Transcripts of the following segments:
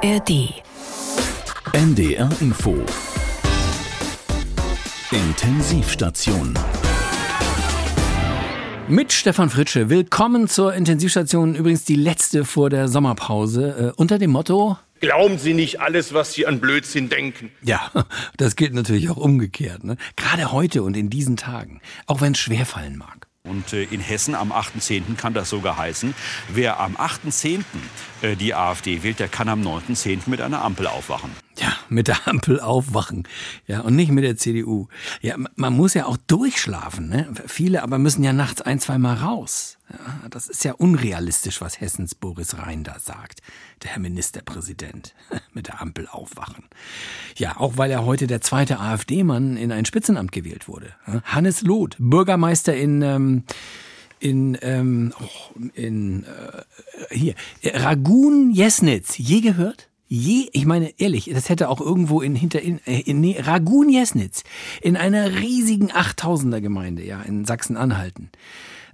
ARD. NDR Info. Intensivstation. Mit Stefan Fritsche. Willkommen zur Intensivstation. Übrigens die letzte vor der Sommerpause. Äh, unter dem Motto. Glauben Sie nicht alles, was Sie an Blödsinn denken. Ja, das gilt natürlich auch umgekehrt. Ne? Gerade heute und in diesen Tagen. Auch wenn es schwerfallen mag. Und äh, in Hessen am 8.10. kann das sogar heißen, wer am 8.10. Äh, die AfD wählt, der kann am 9.10. mit einer Ampel aufwachen. Ja, mit der Ampel aufwachen. Ja, und nicht mit der CDU. Ja, man muss ja auch durchschlafen. Ne? Viele aber müssen ja nachts ein, zwei Mal raus. Das ist ja unrealistisch, was Hessens Boris Rhein da sagt. Der Herr Ministerpräsident. Mit der Ampel aufwachen. Ja, auch weil er heute der zweite AfD-Mann in ein Spitzenamt gewählt wurde. Hannes Loth, Bürgermeister in, ähm, in, ähm, oh, in äh, hier, Ragun Jesnitz. Je gehört? Je, ich meine ehrlich, das hätte auch irgendwo in hinter in, äh, in nee, Ragun Jesnitz in einer riesigen 8000er Gemeinde, ja, in Sachsen-Anhalten.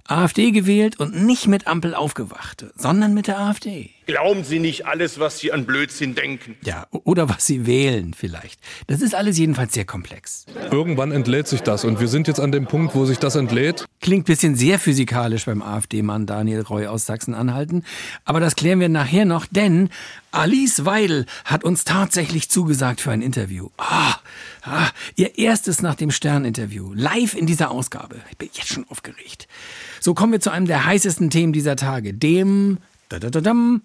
AfD gewählt und nicht mit Ampel aufgewacht, sondern mit der AfD. Glauben Sie nicht alles, was Sie an Blödsinn denken. Ja, oder was Sie wählen vielleicht. Das ist alles jedenfalls sehr komplex. Irgendwann entlädt sich das und wir sind jetzt an dem Punkt, wo sich das entlädt. Klingt bisschen sehr physikalisch beim AfD-Mann Daniel Roy aus Sachsen-Anhalten. Aber das klären wir nachher noch, denn Alice Weidel hat uns tatsächlich zugesagt für ein Interview. Ah, ah, ihr erstes nach dem Stern-Interview. Live in dieser Ausgabe. Ich bin jetzt schon aufgeregt. So kommen wir zu einem der heißesten Themen dieser Tage, dem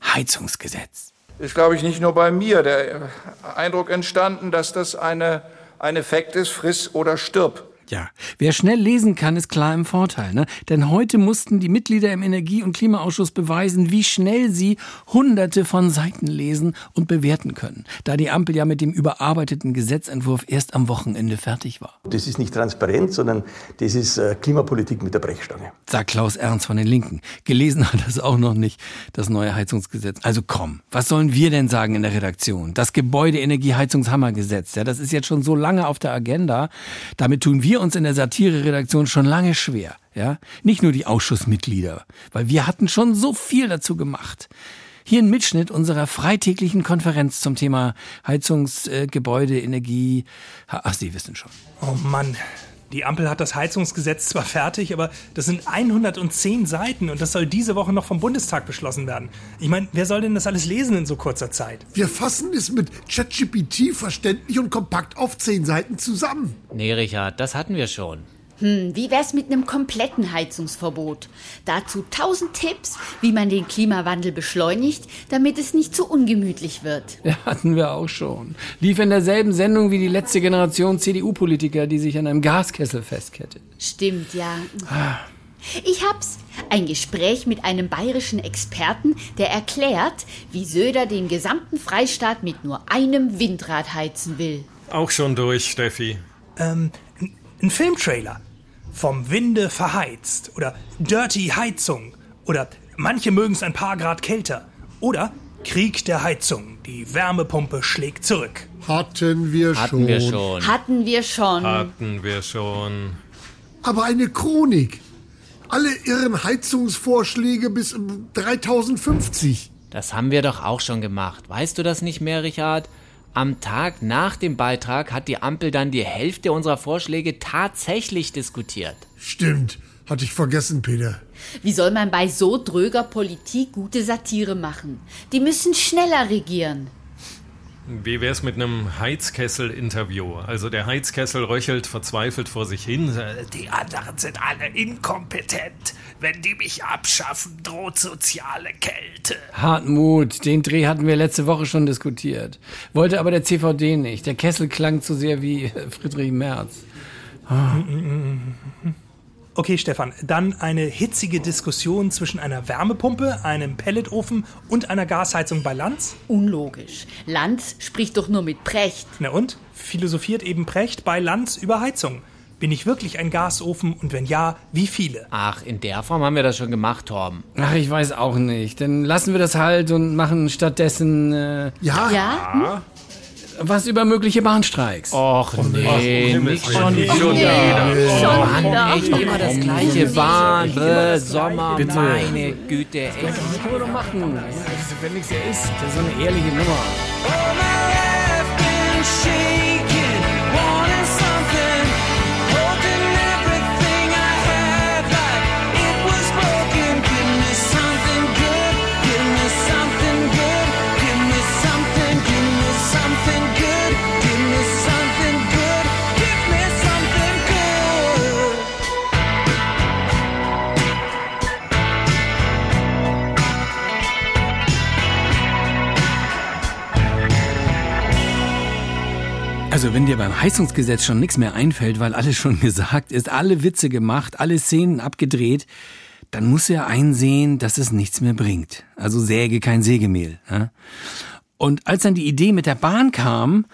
Heizungsgesetz. Ist, glaube ich, nicht nur bei mir der Eindruck entstanden, dass das eine, ein Effekt ist, friss oder stirb. Ja, wer schnell lesen kann, ist klar im Vorteil. Ne? Denn heute mussten die Mitglieder im Energie- und Klimaausschuss beweisen, wie schnell sie hunderte von Seiten lesen und bewerten können, da die Ampel ja mit dem überarbeiteten Gesetzentwurf erst am Wochenende fertig war. Das ist nicht transparent, sondern das ist äh, Klimapolitik mit der Brechstange. Sagt Klaus Ernst von den Linken. Gelesen hat das auch noch nicht, das neue Heizungsgesetz. Also komm, was sollen wir denn sagen in der Redaktion? Das Gebäudeenergieheizungshammergesetz, ja, das ist jetzt schon so lange auf der Agenda. Damit tun wir uns in der Satire-Redaktion schon lange schwer. Ja? Nicht nur die Ausschussmitglieder, weil wir hatten schon so viel dazu gemacht. Hier ein Mitschnitt unserer freitäglichen Konferenz zum Thema Heizungsgebäude, äh, Energie. Ach, Sie wissen schon. Oh Mann, die Ampel hat das Heizungsgesetz zwar fertig, aber das sind 110 Seiten und das soll diese Woche noch vom Bundestag beschlossen werden. Ich meine, wer soll denn das alles lesen in so kurzer Zeit? Wir fassen es mit ChatGPT verständlich und kompakt auf 10 Seiten zusammen. Nee, Richard, das hatten wir schon. Hm, wie wär's mit einem kompletten Heizungsverbot? Dazu tausend Tipps, wie man den Klimawandel beschleunigt, damit es nicht zu ungemütlich wird. Ja, hatten wir auch schon. Lief in derselben Sendung wie die letzte Generation CDU-Politiker, die sich an einem Gaskessel festkettet. Stimmt, ja. Ich hab's. Ein Gespräch mit einem bayerischen Experten, der erklärt, wie Söder den gesamten Freistaat mit nur einem Windrad heizen will. Auch schon durch, Steffi. Ähm, ein Filmtrailer. Vom Winde verheizt oder Dirty Heizung oder manche mögen es ein paar Grad kälter oder Krieg der Heizung. Die Wärmepumpe schlägt zurück. Hatten wir Hatten schon. wir schon. Hatten wir schon. Hatten wir schon. Aber eine Chronik. Alle irren Heizungsvorschläge bis 3050. Das haben wir doch auch schon gemacht. Weißt du das nicht mehr, Richard? Am Tag nach dem Beitrag hat die Ampel dann die Hälfte unserer Vorschläge tatsächlich diskutiert. Stimmt. Hatte ich vergessen, Peter. Wie soll man bei so dröger Politik gute Satire machen? Die müssen schneller regieren. Wie wär's mit einem Heizkessel-Interview? Also der Heizkessel röchelt verzweifelt vor sich hin. Die anderen sind alle inkompetent. Wenn die mich abschaffen, droht soziale Kälte. Hartmut, den Dreh hatten wir letzte Woche schon diskutiert. Wollte aber der CVD nicht. Der Kessel klang zu sehr wie Friedrich Merz. Okay, Stefan, dann eine hitzige Diskussion zwischen einer Wärmepumpe, einem Pelletofen und einer Gasheizung bei Lanz? Unlogisch. Lanz spricht doch nur mit Precht. Na und? Philosophiert eben Precht bei Lanz über Heizung. Bin ich wirklich ein Gasofen und wenn ja, wie viele? Ach, in der Form haben wir das schon gemacht, Torben. Ach, ich weiß auch nicht. Dann lassen wir das halt und machen stattdessen. Äh, Ja? Ja? Was über mögliche Bahnstreiks. Och nee, nicht schon wieder. Nee, schon Mann, wieder. echt immer das gleiche. Bahn, Sommer, Bitte. meine Güte, echt. Das können wir doch machen. Wenn nichts ist, das ist so eine ehrliche Nummer. Also wenn dir beim Heizungsgesetz schon nichts mehr einfällt, weil alles schon gesagt ist, alle Witze gemacht, alle Szenen abgedreht, dann du ja einsehen, dass es nichts mehr bringt. Also säge kein Sägemehl. Ja? Und als dann die Idee mit der Bahn kam,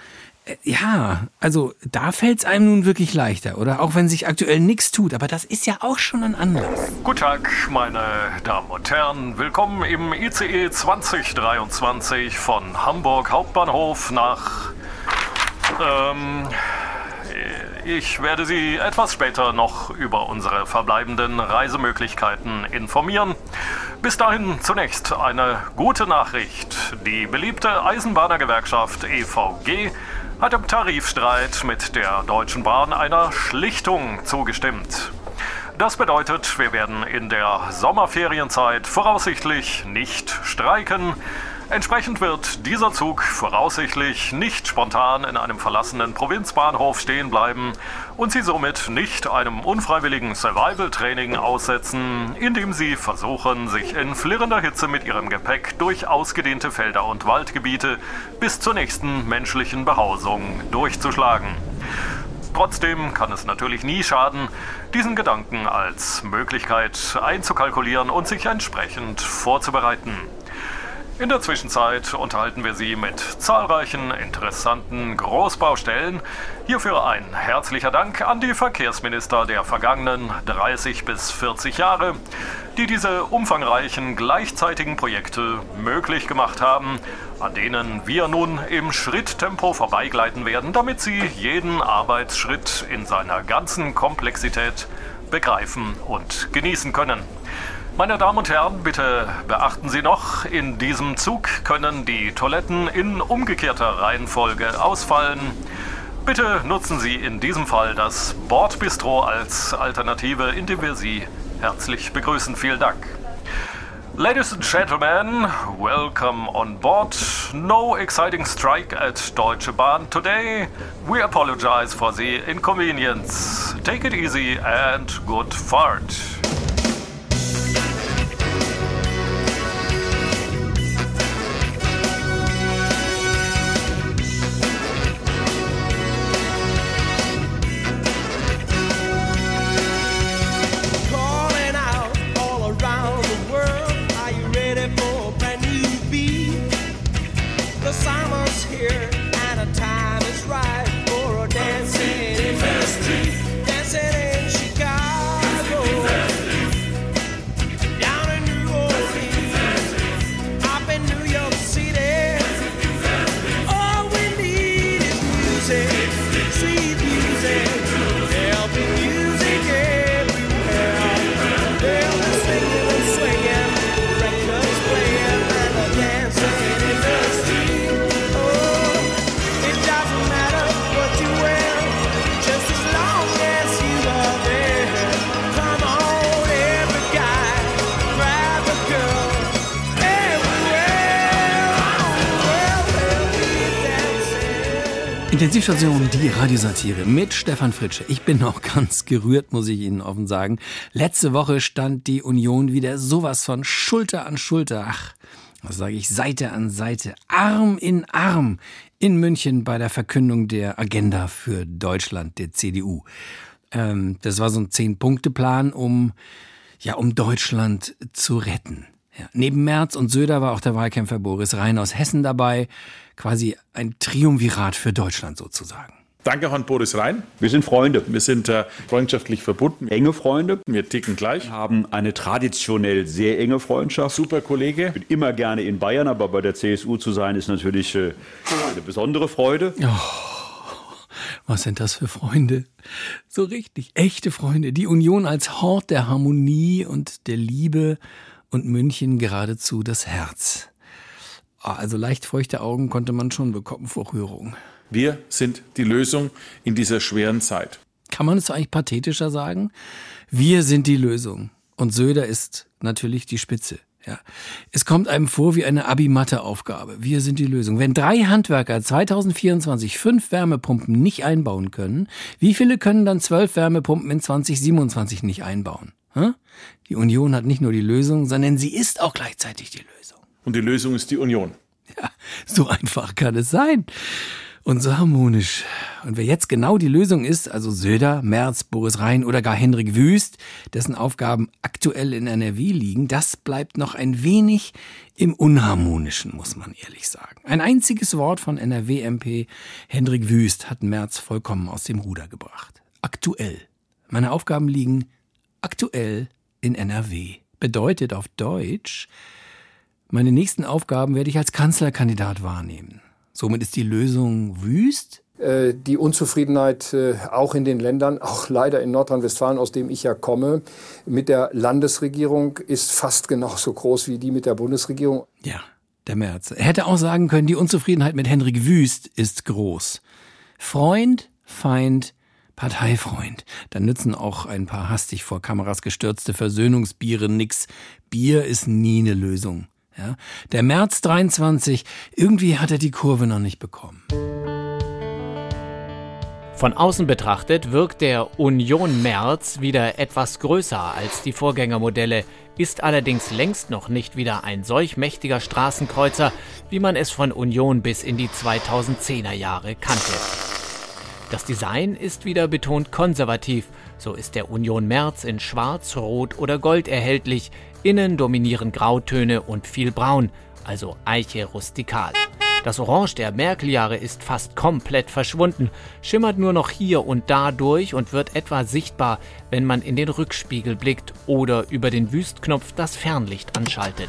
äh, ja, also da fällt's einem nun wirklich leichter, oder? Auch wenn sich aktuell nichts tut, aber das ist ja auch schon ein Anlass. Guten Tag, meine Damen und Herren. Willkommen im ICE 2023 von Hamburg Hauptbahnhof nach ähm, ich werde Sie etwas später noch über unsere verbleibenden Reisemöglichkeiten informieren. Bis dahin zunächst eine gute Nachricht. Die beliebte Eisenbahnergewerkschaft EVG hat im Tarifstreit mit der Deutschen Bahn einer Schlichtung zugestimmt. Das bedeutet, wir werden in der Sommerferienzeit voraussichtlich nicht streiken. Entsprechend wird dieser Zug voraussichtlich nicht spontan in einem verlassenen Provinzbahnhof stehen bleiben und Sie somit nicht einem unfreiwilligen Survival-Training aussetzen, indem Sie versuchen, sich in flirrender Hitze mit Ihrem Gepäck durch ausgedehnte Felder und Waldgebiete bis zur nächsten menschlichen Behausung durchzuschlagen. Trotzdem kann es natürlich nie schaden, diesen Gedanken als Möglichkeit einzukalkulieren und sich entsprechend vorzubereiten. In der Zwischenzeit unterhalten wir Sie mit zahlreichen interessanten Großbaustellen. Hierfür ein herzlicher Dank an die Verkehrsminister der vergangenen 30 bis 40 Jahre, die diese umfangreichen gleichzeitigen Projekte möglich gemacht haben, an denen wir nun im Schritttempo vorbeigleiten werden, damit Sie jeden Arbeitsschritt in seiner ganzen Komplexität begreifen und genießen können. Meine Damen und Herren, bitte beachten Sie noch, in diesem Zug können die Toiletten in umgekehrter Reihenfolge ausfallen. Bitte nutzen Sie in diesem Fall das Bordbistro als Alternative, indem wir Sie herzlich begrüßen. Vielen Dank. Ladies and gentlemen, welcome on board. No exciting strike at Deutsche Bahn today. We apologize for the inconvenience. Take it easy and good fart. Intensivstation, die Radiosatire mit Stefan Fritsche. Ich bin noch ganz gerührt, muss ich Ihnen offen sagen. Letzte Woche stand die Union wieder sowas von Schulter an Schulter. Ach, was sage ich, Seite an Seite, Arm in Arm in München bei der Verkündung der Agenda für Deutschland der CDU. Ähm, das war so ein Zehn-Punkte-Plan, um, ja, um Deutschland zu retten. Ja, neben Merz und Söder war auch der Wahlkämpfer Boris Rhein aus Hessen dabei. Quasi ein Triumvirat für Deutschland sozusagen. Danke an Boris Rhein. Wir sind Freunde. Wir sind äh, freundschaftlich verbunden. Enge Freunde. Wir ticken gleich. Wir haben eine traditionell sehr enge Freundschaft. Super Kollege. Ich bin immer gerne in Bayern, aber bei der CSU zu sein ist natürlich äh, eine besondere Freude. Was sind das für Freunde? So richtig, echte Freunde. Die Union als Hort der Harmonie und der Liebe und München geradezu das Herz. Ah, Also leicht feuchte Augen konnte man schon bekommen vor Rührung. Wir sind die Lösung in dieser schweren Zeit. Kann man es eigentlich pathetischer sagen? Wir sind die Lösung. Und Söder ist natürlich die Spitze. Ja. Es kommt einem vor wie eine Abi-Mathe-Aufgabe. Wir sind die Lösung. Wenn drei Handwerker 2024 fünf Wärmepumpen nicht einbauen können, wie viele können dann zwölf Wärmepumpen in 2027 nicht einbauen? Die Union hat nicht nur die Lösung, sondern sie ist auch gleichzeitig die Lösung. Und die Lösung ist die Union. Ja, so einfach kann es sein. Und so harmonisch. Und wer jetzt genau die Lösung ist, also Söder, Merz, Boris Rhein oder gar Hendrik Wüst, dessen Aufgaben aktuell in NRW liegen, das bleibt noch ein wenig im Unharmonischen, muss man ehrlich sagen. Ein einziges Wort von NRW-MP Hendrik Wüst hat Merz vollkommen aus dem Ruder gebracht. Aktuell. Meine Aufgaben liegen aktuell in NRW. Bedeutet auf Deutsch, meine nächsten Aufgaben werde ich als Kanzlerkandidat wahrnehmen. Somit ist die Lösung wüst? Äh, Die Unzufriedenheit äh, auch in den Ländern, auch leider in Nordrhein-Westfalen, aus dem ich ja komme, mit der Landesregierung ist fast genauso groß wie die mit der Bundesregierung. Ja, der Merz. Er hätte auch sagen können, die Unzufriedenheit mit Henrik Wüst ist groß. Freund, Feind, Parteifreund. Dann nützen auch ein paar hastig vor Kameras gestürzte Versöhnungsbiere nix. Bier ist nie eine Lösung. Ja? Der März 23, irgendwie hat er die Kurve noch nicht bekommen. Von außen betrachtet wirkt der Union Merz wieder etwas größer als die Vorgängermodelle, ist allerdings längst noch nicht wieder ein solch mächtiger Straßenkreuzer, wie man es von Union bis in die 2010er Jahre kannte. Das Design ist wieder betont konservativ, so ist der Union Merz in Schwarz, Rot oder Gold erhältlich, innen dominieren Grautöne und viel Braun, also Eiche rustikal. Das Orange der Merkel-Jahre ist fast komplett verschwunden, schimmert nur noch hier und da durch und wird etwa sichtbar, wenn man in den Rückspiegel blickt oder über den Wüstknopf das Fernlicht anschaltet.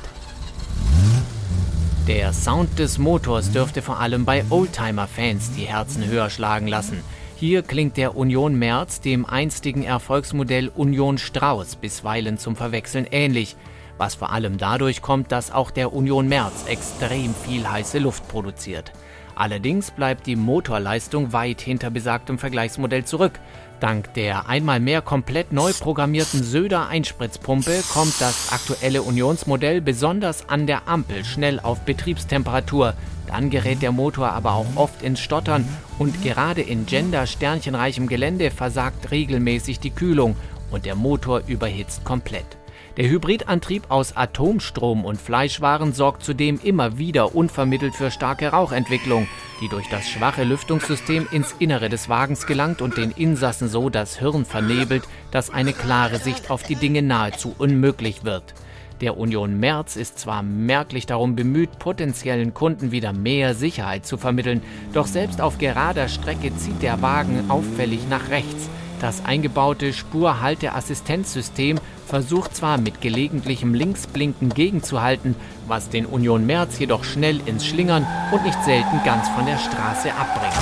Der Sound des Motors dürfte vor allem bei Oldtimer-Fans die Herzen höher schlagen lassen. Hier klingt der Union Merz dem einstigen Erfolgsmodell Union Strauß bisweilen zum Verwechseln ähnlich, was vor allem dadurch kommt, dass auch der Union Merz extrem viel heiße Luft produziert. Allerdings bleibt die Motorleistung weit hinter besagtem Vergleichsmodell zurück. Dank der einmal mehr komplett neu programmierten Söder Einspritzpumpe kommt das aktuelle Unionsmodell besonders an der Ampel schnell auf Betriebstemperatur. Dann gerät der Motor aber auch oft ins Stottern und gerade in gender-sternchenreichem Gelände versagt regelmäßig die Kühlung und der Motor überhitzt komplett. Der Hybridantrieb aus Atomstrom und Fleischwaren sorgt zudem immer wieder unvermittelt für starke Rauchentwicklung, die durch das schwache Lüftungssystem ins Innere des Wagens gelangt und den Insassen so das Hirn vernebelt, dass eine klare Sicht auf die Dinge nahezu unmöglich wird. Der Union Merz ist zwar merklich darum bemüht, potenziellen Kunden wieder mehr Sicherheit zu vermitteln, doch selbst auf gerader Strecke zieht der Wagen auffällig nach rechts. Das eingebaute Spurhalteassistenzsystem versucht zwar mit gelegentlichem Linksblinken gegenzuhalten, was den Union Merz jedoch schnell ins Schlingern und nicht selten ganz von der Straße abbringt.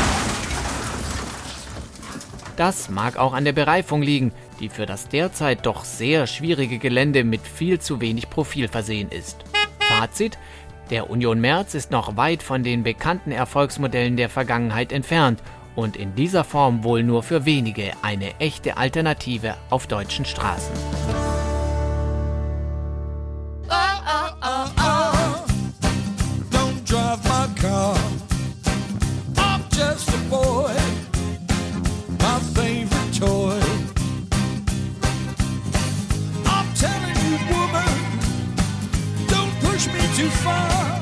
Das mag auch an der Bereifung liegen, die für das derzeit doch sehr schwierige Gelände mit viel zu wenig Profil versehen ist. Fazit: Der Union Merz ist noch weit von den bekannten Erfolgsmodellen der Vergangenheit entfernt und in dieser Form wohl nur für wenige eine echte Alternative auf deutschen Straßen. Don't drive my too far.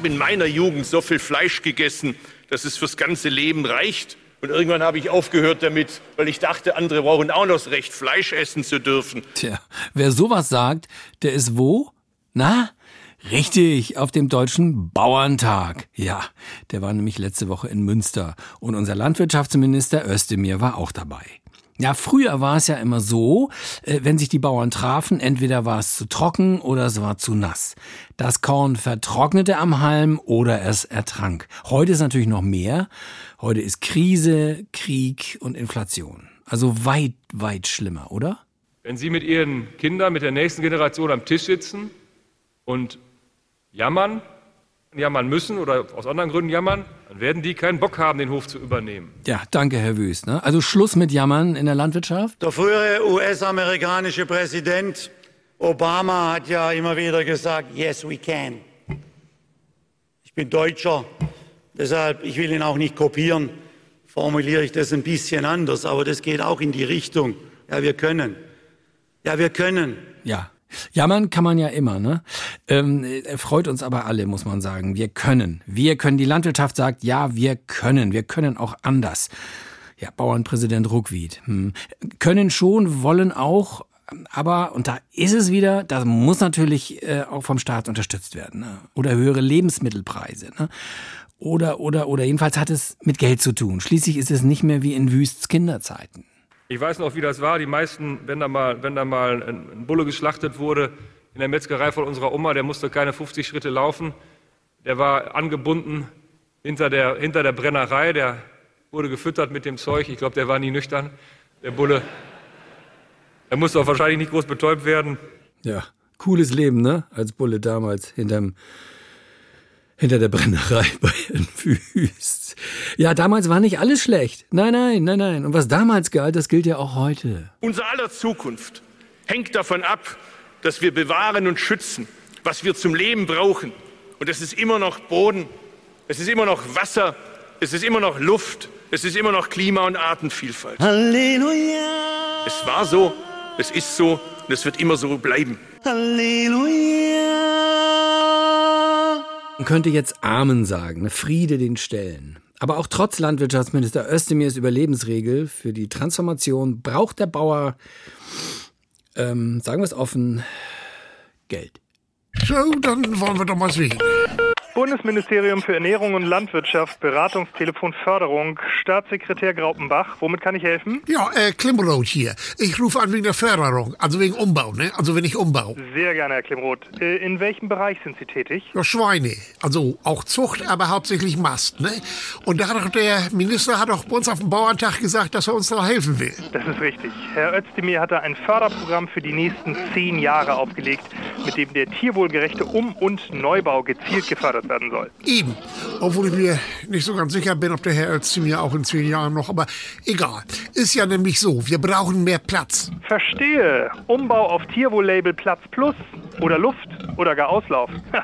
Habe in meiner Jugend so viel Fleisch gegessen, dass es fürs ganze Leben reicht. Und irgendwann habe ich aufgehört damit, weil ich dachte, andere brauchen auch noch das Recht, Fleisch essen zu dürfen. Tja, wer sowas sagt, der ist wo? Na? Richtig, auf dem deutschen Bauerntag. Ja, der war nämlich letzte Woche in Münster. Und unser Landwirtschaftsminister Özdemir war auch dabei. Ja, früher war es ja immer so, äh, wenn sich die Bauern trafen, entweder war es zu trocken oder es war zu nass. Das Korn vertrocknete am Halm oder es ertrank. Heute ist natürlich noch mehr. Heute ist Krise, Krieg und Inflation. Also weit, weit schlimmer, oder? Wenn Sie mit Ihren Kindern, mit der nächsten Generation am Tisch sitzen und jammern, jammern müssen oder aus anderen Gründen jammern, dann werden die keinen Bock haben, den Hof zu übernehmen. Ja, danke, Herr Wüst. Ne? Also Schluss mit Jammern in der Landwirtschaft? Der frühere US-amerikanische Präsident Obama hat ja immer wieder gesagt, yes, we can. Ich bin Deutscher, deshalb, ich will ihn auch nicht kopieren, formuliere ich das ein bisschen anders, aber das geht auch in die Richtung, ja, wir können. Ja, wir können. Ja, Jammern kann man ja immer, ne? Ähm, er freut uns aber alle, muss man sagen. Wir können. Wir können. Die Landwirtschaft sagt, ja, wir können. Wir können auch anders. Ja, Bauernpräsident Ruckwied. Hm. Können schon, wollen auch, aber, und da ist es wieder, das muss natürlich äh, auch vom Staat unterstützt werden. Ne? Oder höhere Lebensmittelpreise. Ne? Oder, oder, oder jedenfalls hat es mit Geld zu tun. Schließlich ist es nicht mehr wie in Wüsts Kinderzeiten. Ich weiß noch, wie das war. Die meisten, wenn da mal, wenn da mal ein Bulle geschlachtet wurde in der Metzgerei von unserer Oma, der musste keine 50 Schritte laufen. Der war angebunden hinter der, hinter der Brennerei. Der wurde gefüttert mit dem Zeug. Ich glaube, der war nie nüchtern. Der Bulle. Er musste auch wahrscheinlich nicht groß betäubt werden. Ja, cooles Leben, ne? Als Bulle damals hinterm hinter der Brennerei bei Wüst. Ja, damals war nicht alles schlecht. Nein, nein, nein, nein. Und was damals galt, das gilt ja auch heute. Unser aller Zukunft hängt davon ab, dass wir bewahren und schützen, was wir zum Leben brauchen. Und es ist immer noch Boden, es ist immer noch Wasser, es ist immer noch Luft, es ist immer noch Klima und Artenvielfalt. Halleluja. Es war so, es ist so und es wird immer so bleiben. Halleluja. Man könnte jetzt Amen sagen? Friede den Stellen. Aber auch trotz Landwirtschaftsminister Özdemirs Überlebensregel für die Transformation braucht der Bauer, ähm, sagen wir es offen, Geld. So, dann wollen wir doch mal sehen. Bundesministerium für Ernährung und Landwirtschaft, Beratungstelefon Förderung, Staatssekretär Graupenbach. Womit kann ich helfen? Ja, äh, Klimroth hier. Ich rufe an wegen der Förderung, also wegen Umbau, ne? Also wenn ich umbau. Sehr gerne, Herr Klimroth. Äh, in welchem Bereich sind Sie tätig? Ja, Schweine. Also auch Zucht, aber hauptsächlich Mast, ne? Und da hat doch der Minister hat doch bei uns auf dem Bauerntag gesagt, dass er uns da helfen will. Das ist richtig. Herr Özdemir hatte ein Förderprogramm für die nächsten zehn Jahre aufgelegt, mit dem der tierwohlgerechte Um- und Neubau gezielt gefördert werden soll. Eben. Obwohl ich mir nicht so ganz sicher bin, ob der Herr Özdemir auch in zehn Jahren noch, aber egal. Ist ja nämlich so, wir brauchen mehr Platz. Verstehe. Umbau auf Tierwohl-Label Platz Plus oder Luft oder gar Auslauf.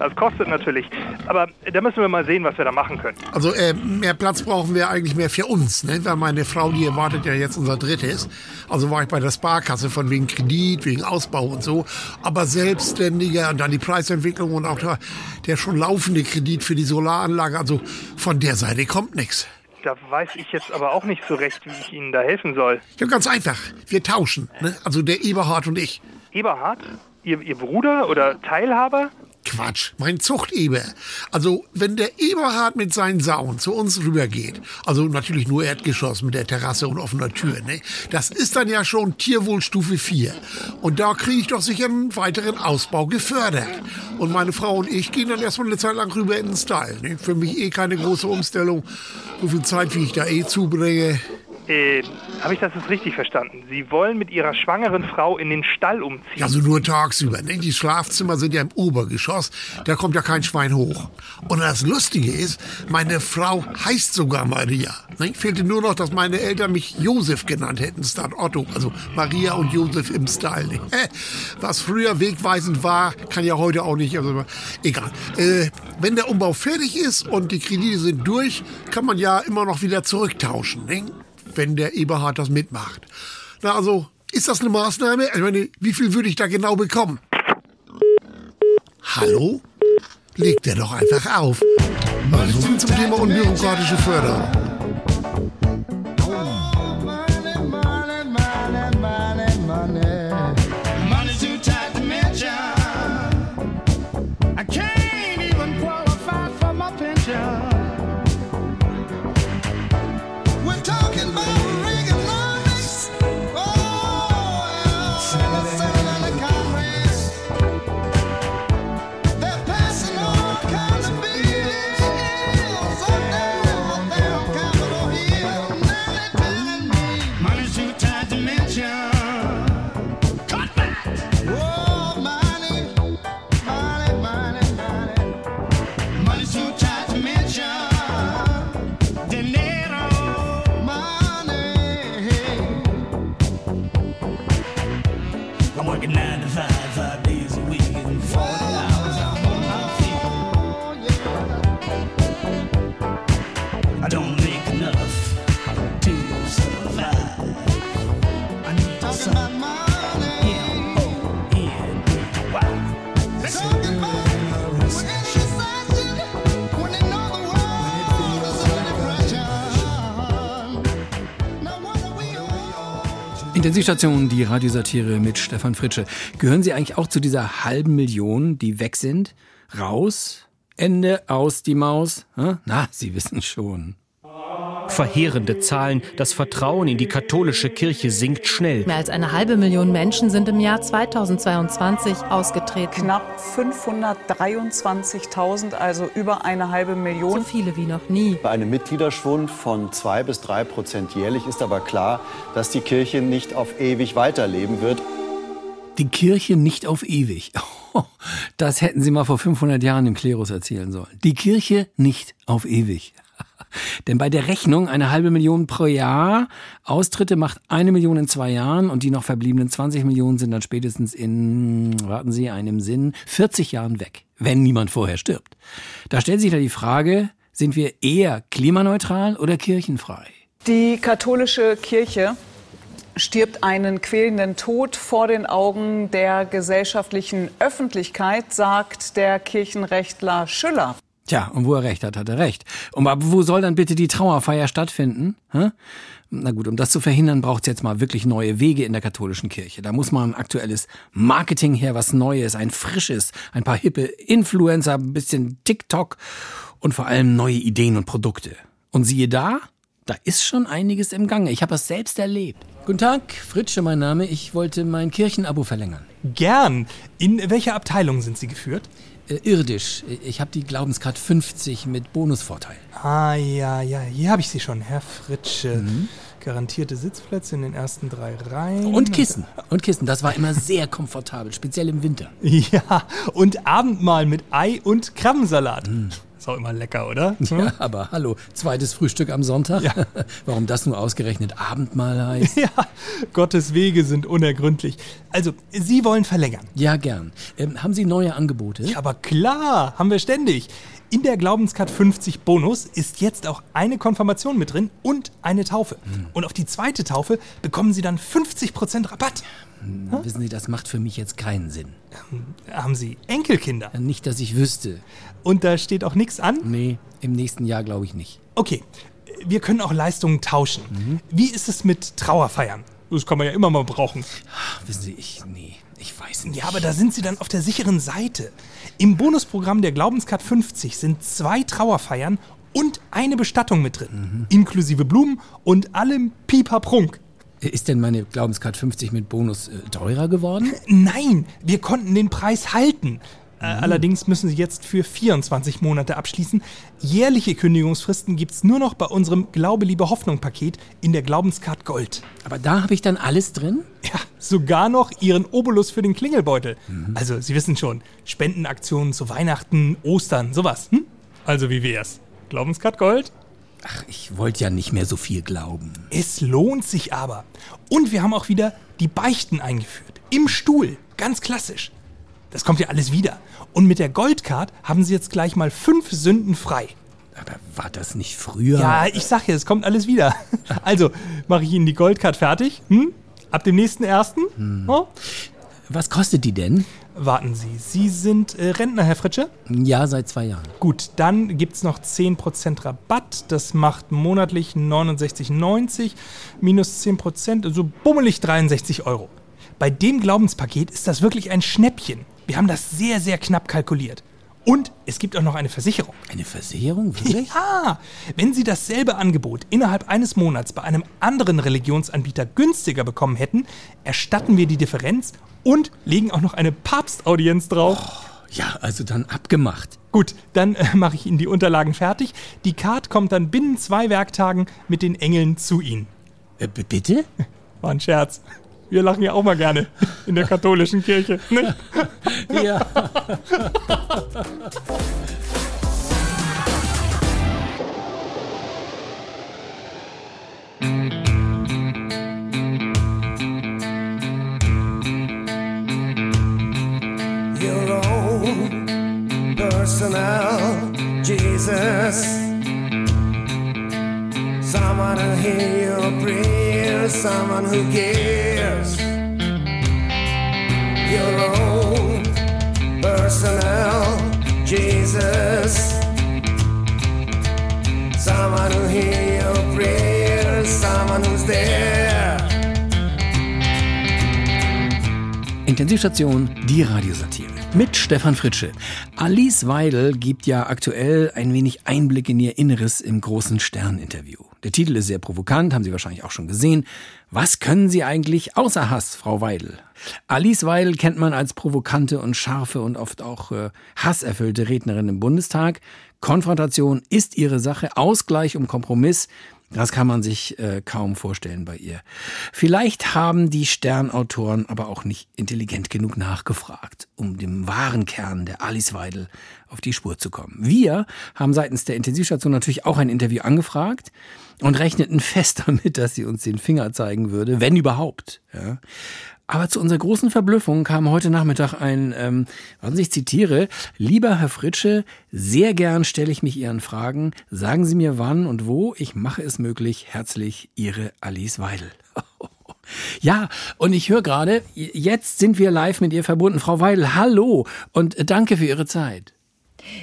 Das kostet natürlich. Aber da müssen wir mal sehen, was wir da machen können. Also äh, mehr Platz brauchen wir eigentlich mehr für uns, ne? Weil meine Frau, die erwartet ja jetzt unser drittes. Also war ich bei der Sparkasse von wegen Kredit, wegen Ausbau und so. Aber Selbstständiger und dann die Preisentwicklung und auch der, der schon laufende Kredit für die Solaranlage. Also von der Seite kommt nichts. Da weiß ich jetzt aber auch nicht so recht, wie ich Ihnen da helfen soll. Ja, ganz einfach. Wir tauschen. Ne? Also der Eberhard und ich. Eberhard? Ihr, Ihr Bruder oder Teilhaber? Quatsch, mein Zuchteber. Also, wenn der Eberhard mit seinen Sauen zu uns rübergeht, also natürlich nur Erdgeschoss mit der Terrasse und offener Tür, ne? Das ist dann ja schon Tierwohlstufe 4. Und da kriege ich doch sicher einen weiteren Ausbau gefördert. Und meine Frau und ich gehen dann erstmal eine Zeit lang rüber in den Stall. Ne? Für mich eh keine große Umstellung. So viel Zeit, wie ich da eh zubringe. Äh, habe ich das jetzt richtig verstanden? Sie wollen mit Ihrer schwangeren Frau in den Stall umziehen? Also nur tagsüber. Ne? Die Schlafzimmer sind ja im Obergeschoss. Da kommt ja kein Schwein hoch. Und das Lustige ist, meine Frau heißt sogar Maria. Ne? Fehlte nur noch, dass meine Eltern mich Josef genannt hätten, statt Otto. Also Maria und Josef im Stall. Ne? Was früher wegweisend war, kann ja heute auch nicht. Also egal. Äh, wenn der Umbau fertig ist und die Kredite sind durch, kann man ja immer noch wieder zurücktauschen. Ne? Wenn der Eberhard das mitmacht. Na, also, ist das eine Maßnahme? Ich meine, wie viel würde ich da genau bekommen? Hallo? legt er doch einfach auf. Mal so viel zum Thema unbürokratische Förderung. I'm working nine to five, Intensivstation, die Radiosatire mit Stefan Fritsche. Gehören Sie eigentlich auch zu dieser halben Million, die weg sind? Raus? Ende aus die Maus? Na, Sie wissen schon. Verheerende Zahlen, das Vertrauen in die katholische Kirche sinkt schnell. Mehr als eine halbe Million Menschen sind im Jahr 2022 ausgetreten. Knapp 523.000, also über eine halbe Million. So viele wie noch nie. Bei einem Mitgliederschwund von zwei bis drei Prozent jährlich ist aber klar, dass die Kirche nicht auf ewig weiterleben wird. Die Kirche nicht auf ewig. Das hätten Sie mal vor 500 Jahren im Klerus erzählen sollen. Die Kirche nicht auf ewig. Denn bei der Rechnung eine halbe Million pro Jahr, Austritte macht eine Million in zwei Jahren und die noch verbliebenen 20 Millionen sind dann spätestens in, warten Sie, einem Sinn, 40 Jahren weg, wenn niemand vorher stirbt. Da stellt sich da die Frage, sind wir eher klimaneutral oder kirchenfrei? Die katholische Kirche stirbt einen quälenden Tod vor den Augen der gesellschaftlichen Öffentlichkeit, sagt der Kirchenrechtler Schüller. Tja, und wo er recht hat, hat er recht. Und wo soll dann bitte die Trauerfeier stattfinden? Hä? Na gut, um das zu verhindern, braucht es jetzt mal wirklich neue Wege in der katholischen Kirche. Da muss mal ein aktuelles Marketing her, was Neues, ein frisches, ein paar hippe Influencer, ein bisschen TikTok und vor allem neue Ideen und Produkte. Und siehe da, da ist schon einiges im Gange. Ich habe es selbst erlebt. Guten Tag, Fritsche mein Name. Ich wollte mein Kirchenabo verlängern. Gern. In welcher Abteilung sind Sie geführt? Äh, irdisch. Ich habe die Glaubenskarte 50 mit Bonusvorteil. Ah, ja, ja. Hier habe ich Sie schon, Herr Fritsche. Garantierte Sitzplätze in den ersten drei Reihen. Und Kissen. Und Kissen. Das war immer sehr komfortabel, speziell im Winter. Ja, und Abendmahl mit Ei und Krabbensalat. Ist auch immer lecker, oder? Ja, aber hallo, zweites Frühstück am Sonntag? Warum das nur ausgerechnet Abendmahl heißt? Ja, Gottes Wege sind unergründlich. Also, Sie wollen verlängern. Ja, gern. Ähm, haben Sie neue Angebote? Ja, aber klar, haben wir ständig. In der Glaubenscard 50 Bonus ist jetzt auch eine Konfirmation mit drin und eine Taufe. Und auf die zweite Taufe bekommen Sie dann 50% Rabatt. Hm, Wissen Sie, das macht für mich jetzt keinen Sinn. Haben Sie Enkelkinder? Nicht, dass ich wüsste. Und da steht auch nichts an? Nee, im nächsten Jahr glaube ich nicht. Okay, wir können auch Leistungen tauschen. Wie ist es mit Trauerfeiern? Das kann man ja immer mal brauchen. Wissen Sie, ich, nee, ich weiß nicht. Ja, aber da sind Sie dann auf der sicheren Seite. Im Bonusprogramm der Glaubenscard 50 sind zwei Trauerfeiern und eine Bestattung mit drin. Inklusive Blumen und allem Pipaprunk. Ist denn meine Glaubenskarte 50 mit Bonus äh, teurer geworden? Nein, wir konnten den Preis halten. Äh, allerdings müssen Sie jetzt für 24 Monate abschließen. Jährliche Kündigungsfristen gibt es nur noch bei unserem Glaube, Liebe, Hoffnung-Paket in der Glaubenskart Gold. Aber da habe ich dann alles drin? Ja, sogar noch Ihren Obolus für den Klingelbeutel. Also, Sie wissen schon, Spendenaktionen zu Weihnachten, Ostern, sowas. Hm? Also, wie wär's? Glaubenskart Gold? Ach, ich wollte ja nicht mehr so viel glauben. Es lohnt sich aber. Und wir haben auch wieder die Beichten eingeführt. Im Stuhl. Ganz klassisch. Das kommt ja alles wieder. Und mit der Goldcard haben Sie jetzt gleich mal fünf Sünden frei. Aber war das nicht früher? Ja, ich sag ja, es kommt alles wieder. Also, mache ich Ihnen die Goldcard fertig. Hm? Ab dem nächsten ersten. Hm. Oh? Was kostet die denn? Warten Sie, Sie sind äh, Rentner, Herr Fritsche? Ja, seit zwei Jahren. Gut, dann gibt es noch 10% Rabatt. Das macht monatlich 69,90 minus 10%, also bummelig 63 Euro. Bei dem Glaubenspaket ist das wirklich ein Schnäppchen. Wir haben das sehr, sehr knapp kalkuliert. Und es gibt auch noch eine Versicherung. Eine Versicherung? Wirklich? Ja! Wenn Sie dasselbe Angebot innerhalb eines Monats bei einem anderen Religionsanbieter günstiger bekommen hätten, erstatten wir die Differenz und legen auch noch eine Papstaudienz drauf. Ja, also dann abgemacht. Gut, dann äh, mache ich Ihnen die Unterlagen fertig. Die Card kommt dann binnen zwei Werktagen mit den Engeln zu Ihnen. Äh, bitte? War ein Scherz. Wir lachen ja auch mal gerne in der katholischen Kirche. Ne? Ja. your own personal Jesus. Someone who hear someone who cares. Your own personal Jesus. Someone who hear your prayers, someone who's there. Intensivstation, die Radiosatire. Mit Stefan Fritsche. Alice Weidel gibt ja aktuell ein wenig Einblick in ihr Inneres im großen Stern-Interview. Der Titel ist sehr provokant, haben Sie wahrscheinlich auch schon gesehen. Was können Sie eigentlich außer Hass, Frau Weidel? Alice Weidel kennt man als provokante und scharfe und oft auch äh, hasserfüllte Rednerin im Bundestag. Konfrontation ist ihre Sache, Ausgleich um Kompromiss. Das kann man sich äh, kaum vorstellen bei ihr. Vielleicht haben die Sternautoren aber auch nicht intelligent genug nachgefragt, um dem wahren Kern der Alice Weidel auf die Spur zu kommen. Wir haben seitens der Intensivstation natürlich auch ein Interview angefragt und rechneten fest damit, dass sie uns den Finger zeigen würde, wenn überhaupt. Ja. Aber zu unserer großen Verblüffung kam heute Nachmittag ein, ähm, Sie, ich zitiere, lieber Herr Fritsche, sehr gern stelle ich mich Ihren Fragen. Sagen Sie mir wann und wo. Ich mache es möglich. Herzlich, Ihre Alice Weidel. Ja, und ich höre gerade, jetzt sind wir live mit ihr verbunden. Frau Weidel, hallo und danke für Ihre Zeit.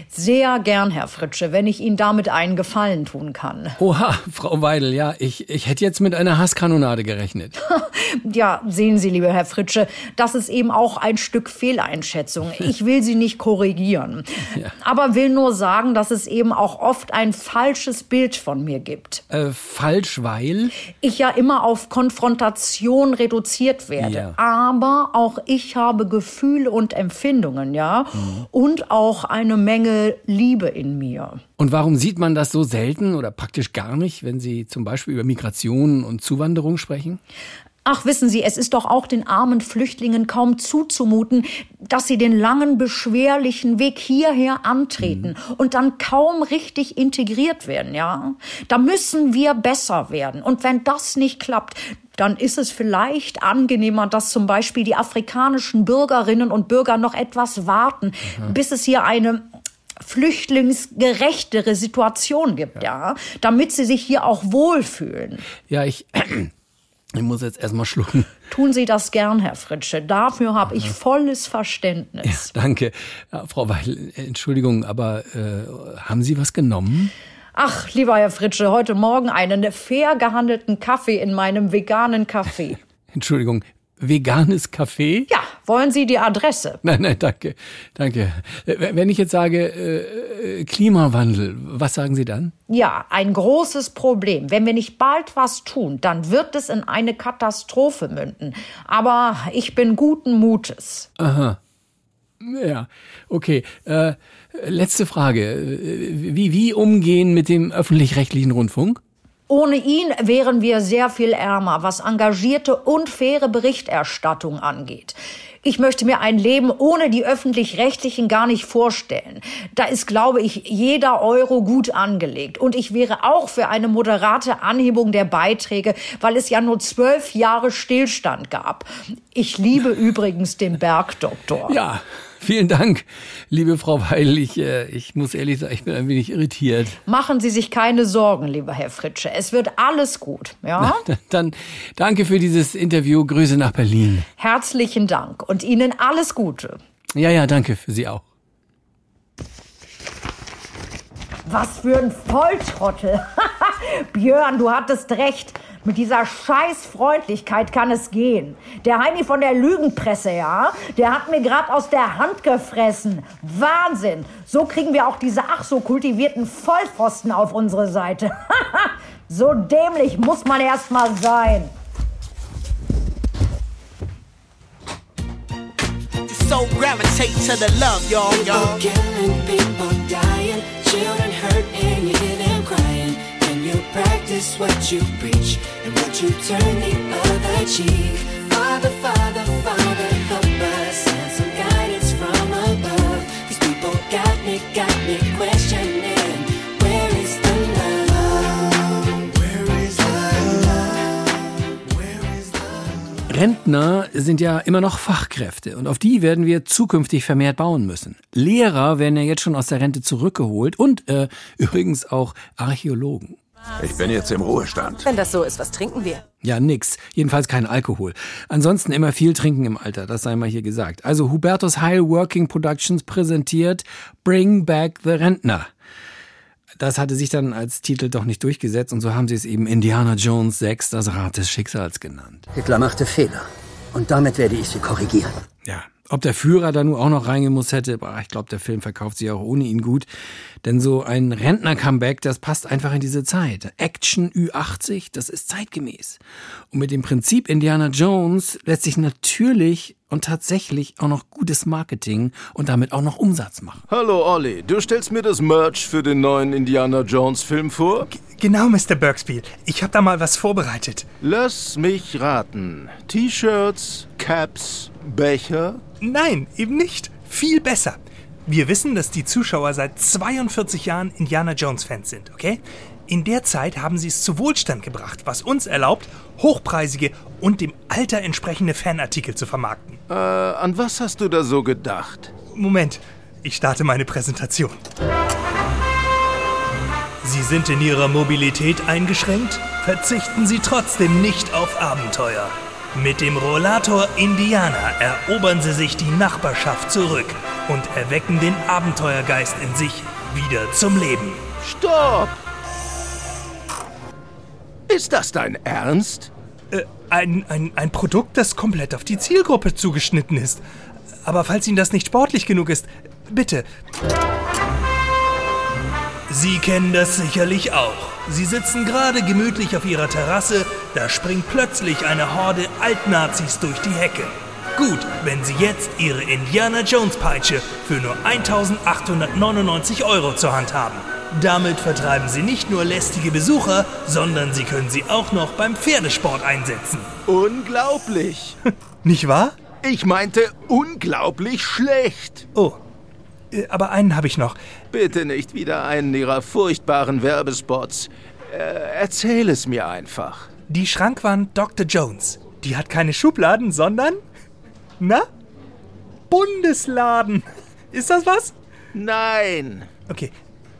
Sehr gern, Herr Fritsche, wenn ich Ihnen damit einen Gefallen tun kann. Oha, Frau Weidel, ja, ich, ich hätte jetzt mit einer Hasskanonade gerechnet. Ja, sehen Sie, lieber Herr Fritsche, das ist eben auch ein Stück Fehleinschätzung. Ich will Sie nicht korrigieren, Ja. aber will nur sagen, dass es eben auch oft ein falsches Bild von mir gibt. Äh, falsch, weil? Ich ja immer auf Konfrontation reduziert werde. Ja. Aber auch ich habe Gefühle und Empfindungen, ja. Mhm. Und auch eine Menge Liebe in mir. Und warum sieht man das so selten oder praktisch gar nicht, wenn Sie zum Beispiel über Migration und Zuwanderung sprechen? Ach, wissen Sie, es ist doch auch den armen Flüchtlingen kaum zuzumuten, dass sie den langen, beschwerlichen Weg hierher antreten und dann kaum richtig integriert werden, ja? Da müssen wir besser werden. Und wenn das nicht klappt, dann ist es vielleicht angenehmer, dass zum Beispiel die afrikanischen Bürgerinnen und Bürger noch etwas warten, bis es hier eine flüchtlingsgerechtere Situation gibt, ja. damit sie sich hier auch wohlfühlen. Ja, ich, ich muss jetzt erstmal schlucken. Tun Sie das gern, Herr Fritsche. Dafür habe ich volles Verständnis. Danke. Ja, Frau Weidel, Entschuldigung, aber äh, haben Sie was genommen? Ach, lieber Herr Fritsche, heute Morgen einen fair gehandelten Kaffee in meinem veganen Café. Entschuldigung, veganes Kaffee? Ja, wollen Sie die Adresse? Nein, nein, danke. Danke. Äh, Wenn ich jetzt sage äh, äh, Klimawandel, was sagen Sie dann? Ja, ein großes Problem. Wenn wir nicht bald was tun, dann wird es in eine Katastrophe münden. Aber ich bin guten Mutes. Aha. Ja, okay. Äh, letzte Frage. Äh, Wie, wie umgehen mit dem öffentlich-rechtlichen Rundfunk? Ohne ihn wären wir sehr viel ärmer, was engagierte und faire Berichterstattung angeht. Ich möchte mir ein Leben ohne die öffentlich-rechtlichen gar nicht vorstellen. Da ist, glaube ich, jeder Euro gut angelegt. Und ich wäre auch für eine moderate Anhebung der Beiträge, weil es ja nur zwölf Jahre Stillstand gab. Ich liebe übrigens den Bergdoktor. Ja, vielen Dank, liebe Frau Weil. Ich, äh, ich muss ehrlich sagen, ich bin ein wenig irritiert. Machen Sie sich keine Sorgen, lieber Herr Fritsche. Es wird alles gut, ja? Dann danke für dieses Interview. Grüße nach Berlin. Herzlichen Dank und Ihnen alles Gute. Ja, ja, danke für Sie auch. Was für ein Volltrottel. Björn, du hattest recht. Mit dieser Scheißfreundlichkeit kann es gehen. Der Heini von der Lügenpresse, ja, der hat mir gerade aus der Hand gefressen. Wahnsinn. So kriegen wir auch diese ach so kultivierten Vollpfosten auf unsere Seite. so dämlich muss man erst mal sein. So gravitate to the love, y'all, y'all. killing, people dying, children hurt, and you hear practice what you preach, and would you turn the other cheek? Father, Father, Father, help us, send some guidance from above. These people got me, got me questioning. Where is the love? Where is the love? Where is the Rentner sind ja immer noch Fachkräfte und auf die werden wir zukünftig vermehrt bauen müssen. Lehrer werden ja jetzt schon aus der Rente zurückgeholt und äh, übrigens auch Archäologen. Ich bin jetzt im Ruhestand. Wenn das so ist, was trinken wir? Ja, nix. Jedenfalls kein Alkohol. Ansonsten immer viel trinken im Alter, das sei mal hier gesagt. Also Hubertus Heil Working Productions präsentiert Bring Back the Rentner. Das hatte sich dann als Titel doch nicht durchgesetzt und so haben sie es eben Indiana Jones 6, das Rad des Schicksals genannt. Hitler machte Fehler. Und damit werde ich sie korrigieren. Ja. Ob der Führer da nun auch noch reingemusst hätte, boah, ich glaube, der Film verkauft sich auch ohne ihn gut. Denn so ein Rentner-Comeback, das passt einfach in diese Zeit. Action Ü80, das ist zeitgemäß. Und mit dem Prinzip Indiana Jones lässt sich natürlich und tatsächlich auch noch gutes Marketing und damit auch noch Umsatz machen. Hallo Olli, du stellst mir das Merch für den neuen Indiana Jones Film vor? Genau, Mr. Bergsby. Ich habe da mal was vorbereitet. Lass mich raten. T-Shirts, Caps, Becher? Nein, eben nicht. Viel besser. Wir wissen, dass die Zuschauer seit 42 Jahren Indiana Jones-Fans sind, okay? In der Zeit haben sie es zu Wohlstand gebracht, was uns erlaubt, hochpreisige und dem Alter entsprechende Fanartikel zu vermarkten. Äh, an was hast du da so gedacht? Moment, ich starte meine Präsentation. Sie sind in Ihrer Mobilität eingeschränkt? Verzichten Sie trotzdem nicht auf Abenteuer. Mit dem Rollator Indiana erobern Sie sich die Nachbarschaft zurück und erwecken den Abenteuergeist in sich wieder zum Leben. Stopp! Ist das dein Ernst? Äh, ein, ein, ein Produkt, das komplett auf die Zielgruppe zugeschnitten ist. Aber falls Ihnen das nicht sportlich genug ist, bitte. Sie kennen das sicherlich auch. Sie sitzen gerade gemütlich auf Ihrer Terrasse, da springt plötzlich eine Horde Altnazis durch die Hecke. Gut, wenn Sie jetzt Ihre Indiana Jones Peitsche für nur 1899 Euro zur Hand haben. Damit vertreiben Sie nicht nur lästige Besucher, sondern Sie können sie auch noch beim Pferdesport einsetzen. Unglaublich! Nicht wahr? Ich meinte unglaublich schlecht. Oh, aber einen habe ich noch. Bitte nicht wieder einen ihrer furchtbaren Werbespots. Äh, erzähl es mir einfach. Die Schrankwand Dr. Jones. Die hat keine Schubladen, sondern. Na? Bundesladen. Ist das was? Nein. Okay,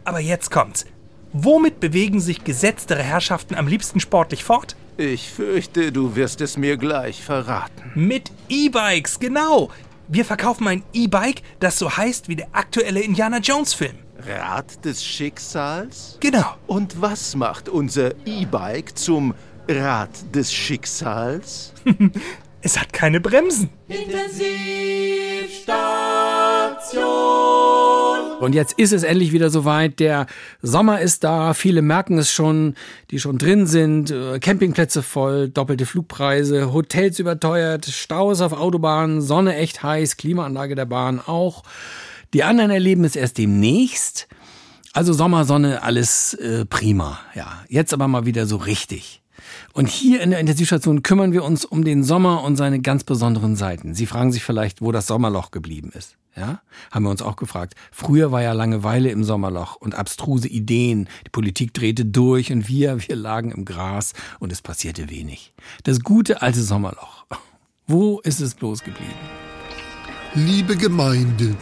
aber jetzt kommt's. Womit bewegen sich gesetztere Herrschaften am liebsten sportlich fort? Ich fürchte, du wirst es mir gleich verraten. Mit E-Bikes, genau. Wir verkaufen ein E-Bike, das so heißt wie der aktuelle Indiana Jones-Film. Rad des Schicksals? Genau. Und was macht unser E-Bike zum Rad des Schicksals? es hat keine Bremsen. Intensivstation. Und jetzt ist es endlich wieder soweit. Der Sommer ist da. Viele merken es schon, die schon drin sind. Äh, Campingplätze voll, doppelte Flugpreise, Hotels überteuert, Staus auf Autobahnen, Sonne echt heiß, Klimaanlage der Bahn auch. Die anderen erleben es erst demnächst. Also Sommersonne, alles äh, prima. Ja, jetzt aber mal wieder so richtig. Und hier in der Intensivstation kümmern wir uns um den Sommer und seine ganz besonderen Seiten. Sie fragen sich vielleicht, wo das Sommerloch geblieben ist. Ja, haben wir uns auch gefragt. Früher war ja Langeweile im Sommerloch und abstruse Ideen. Die Politik drehte durch und wir, wir lagen im Gras und es passierte wenig. Das gute alte Sommerloch. Wo ist es bloß geblieben? Liebe Gemeinde,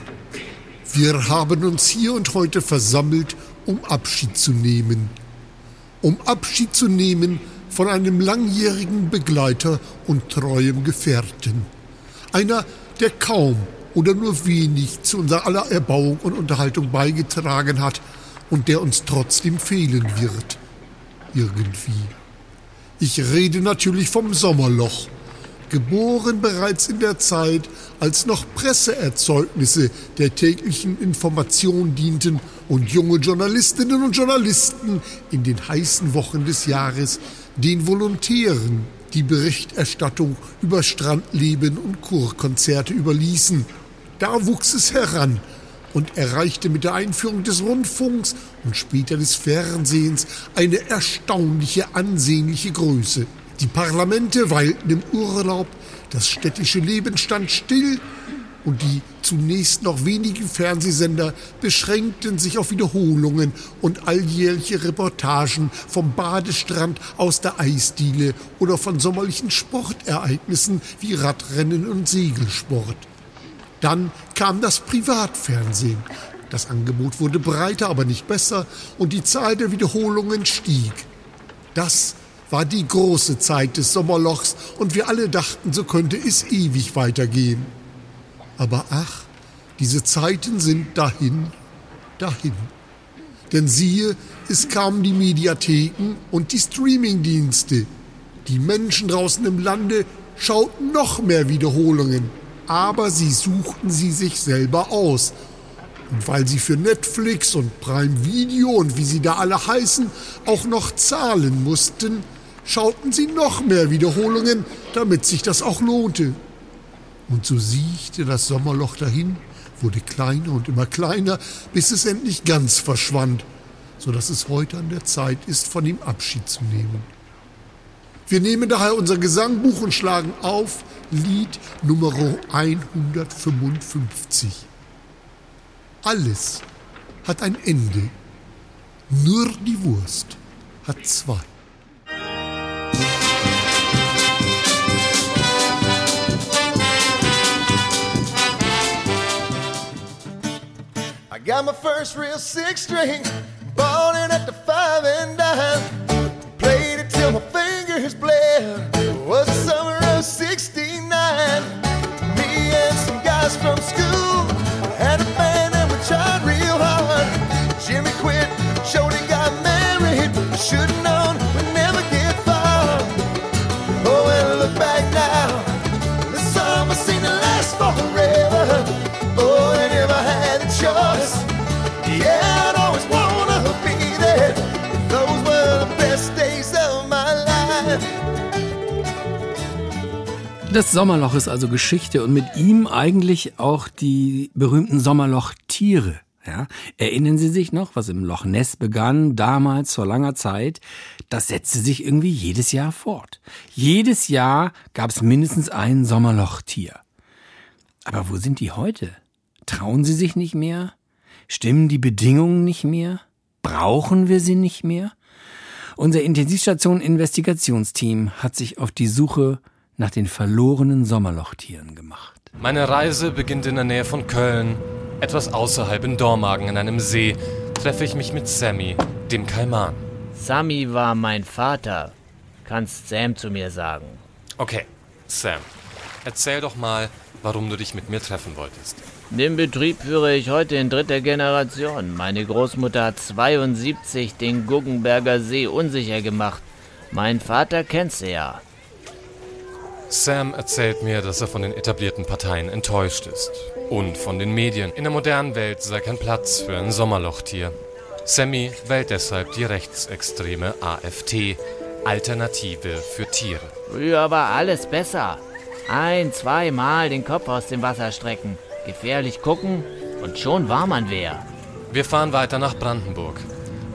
wir haben uns hier und heute versammelt, um Abschied zu nehmen. Um Abschied zu nehmen von einem langjährigen Begleiter und treuem Gefährten. Einer, der kaum oder nur wenig zu unserer aller Erbauung und Unterhaltung beigetragen hat und der uns trotzdem fehlen wird. Irgendwie. Ich rede natürlich vom Sommerloch. Geboren bereits in der Zeit, als noch Presseerzeugnisse der täglichen Information dienten und junge Journalistinnen und Journalisten in den heißen Wochen des Jahres den Volontären die Berichterstattung über Strandleben und Kurkonzerte überließen. Da wuchs es heran und erreichte mit der Einführung des Rundfunks und später des Fernsehens eine erstaunliche ansehnliche Größe. Die Parlamente weilten im Urlaub, das städtische Leben stand still und die zunächst noch wenigen Fernsehsender beschränkten sich auf Wiederholungen und alljährliche Reportagen vom Badestrand aus der Eisdiele oder von sommerlichen Sportereignissen wie Radrennen und Segelsport. Dann kam das Privatfernsehen. Das Angebot wurde breiter, aber nicht besser und die Zahl der Wiederholungen stieg. Das war die große Zeit des Sommerlochs und wir alle dachten, so könnte es ewig weitergehen. Aber ach, diese Zeiten sind dahin, dahin. Denn siehe, es kamen die Mediatheken und die Streamingdienste. Die Menschen draußen im Lande schauten noch mehr Wiederholungen, aber sie suchten sie sich selber aus. Und weil sie für Netflix und Prime Video und wie sie da alle heißen, auch noch zahlen mussten, schauten sie noch mehr Wiederholungen, damit sich das auch lohnte. Und so siechte das Sommerloch dahin, wurde kleiner und immer kleiner, bis es endlich ganz verschwand, so dass es heute an der Zeit ist, von ihm Abschied zu nehmen. Wir nehmen daher unser Gesangbuch und schlagen auf Lied Nummer 155. Alles hat ein Ende, nur die Wurst hat zwei. Got my first real six string, bought it at the five and dime. Played it till my fingers bled. Was the Das Sommerloch ist also Geschichte und mit ihm eigentlich auch die berühmten Sommerlochtiere. Ja, erinnern Sie sich noch, was im Loch Ness begann, damals vor langer Zeit? Das setzte sich irgendwie jedes Jahr fort. Jedes Jahr gab es mindestens ein Sommerlochtier. Aber wo sind die heute? Trauen sie sich nicht mehr? Stimmen die Bedingungen nicht mehr? Brauchen wir sie nicht mehr? Unser Intensivstation Investigationsteam hat sich auf die Suche nach den verlorenen Sommerlochtieren gemacht. Meine Reise beginnt in der Nähe von Köln. Etwas außerhalb in Dormagen an einem See treffe ich mich mit Sammy, dem Kaiman. Sammy war mein Vater. Kannst Sam zu mir sagen. Okay, Sam, erzähl doch mal, warum du dich mit mir treffen wolltest. Den Betrieb führe ich heute in dritter Generation. Meine Großmutter hat 72 den Guggenberger See unsicher gemacht. Mein Vater kennt sie ja. Sam erzählt mir, dass er von den etablierten Parteien enttäuscht ist. Und von den Medien. In der modernen Welt sei kein Platz für ein Sommerlochtier. Sammy wählt deshalb die rechtsextreme AFT, Alternative für Tiere. Früher war alles besser. Ein, zweimal den Kopf aus dem Wasser strecken, gefährlich gucken und schon war man wer. Wir fahren weiter nach Brandenburg.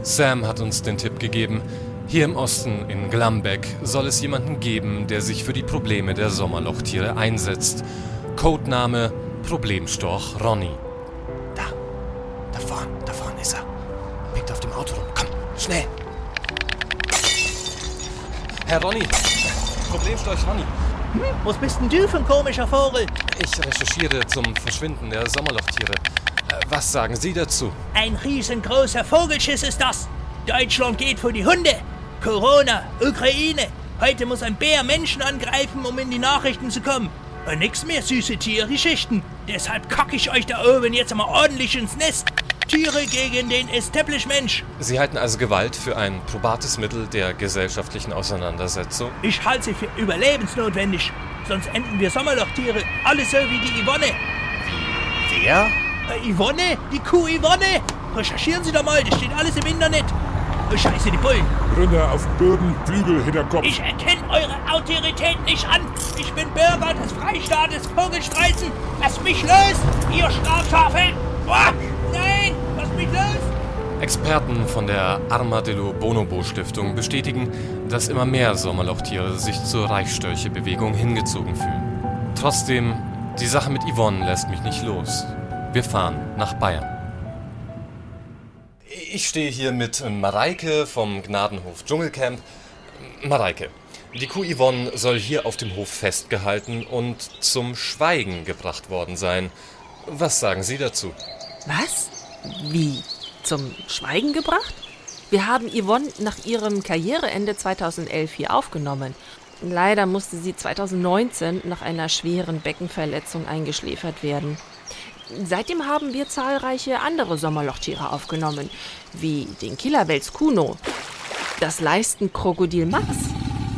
Sam hat uns den Tipp gegeben, hier im Osten in Glambeck soll es jemanden geben, der sich für die Probleme der Sommerlochtiere einsetzt. Codename Problemstorch Ronny. Da vorne, da vorne ist er. Pickt auf dem Auto rum. Komm, schnell. Herr Ronny, Problemstorch Ronny. Hm? Was bist denn du für ein komischer Vogel? Ich recherchiere zum Verschwinden der Sommerlochtiere. Äh, Was sagen Sie dazu? Ein riesengroßer Vogelschiss ist das. Deutschland geht vor die Hunde. Corona, Ukraine. Heute muss ein Bär Menschen angreifen, um in die Nachrichten zu kommen. Äh, nix mehr süße Tiergeschichten. Deshalb kacke ich euch da oben jetzt mal ordentlich ins Nest. Tiere gegen den Establishment. Sie halten also Gewalt für ein probates Mittel der gesellschaftlichen Auseinandersetzung? Ich halte sie für überlebensnotwendig. Sonst enden wir Sommerlochtiere alle so wie die Yvonne. Wer? Äh, Yvonne? Die Kuh Yvonne? Recherchieren Sie doch mal, das steht alles im Internet. Oh, scheiße, die Bullen. Runter auf Böden, Flügel hinter Kopf. Ich erkenne eure Autorität nicht an. Ich bin Bürger des Freistaates Vogelstreizen. Lasst mich los, ihr Strafschafe. Oh, nein, lasst mich los. Experten von der Armadillo Bonobo Stiftung bestätigen, dass immer mehr Sommerlochtiere sich zur Reichstörche-Bewegung hingezogen fühlen. Trotzdem, die Sache mit Yvonne lässt mich nicht los. Wir fahren nach Bayern. Ich stehe hier mit Mareike vom Gnadenhof Dschungelcamp. Mareike, die Kuh Yvonne soll hier auf dem Hof festgehalten und zum Schweigen gebracht worden sein. Was sagen Sie dazu? Was? Wie? Zum Schweigen gebracht? Wir haben Yvonne nach ihrem Karriereende 2011 hier aufgenommen. Leider musste sie 2019 nach einer schweren Beckenverletzung eingeschläfert werden. Seitdem haben wir zahlreiche andere Sommerlochtiere aufgenommen, wie den Killerwels Kuno, das Leistenkrokodil Max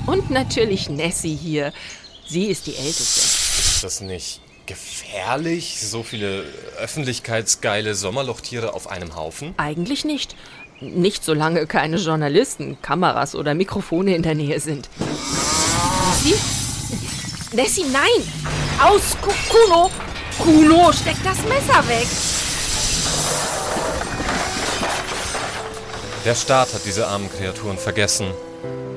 und natürlich Nessie hier. Sie ist die älteste. Ist das nicht gefährlich, so viele öffentlichkeitsgeile Sommerlochtiere auf einem Haufen? Eigentlich nicht. Nicht solange keine Journalisten, Kameras oder Mikrofone in der Nähe sind. Nessie? Nessie, nein! Aus, Ku- Kuno! Kuno, steck das Messer weg! Der Staat hat diese armen Kreaturen vergessen.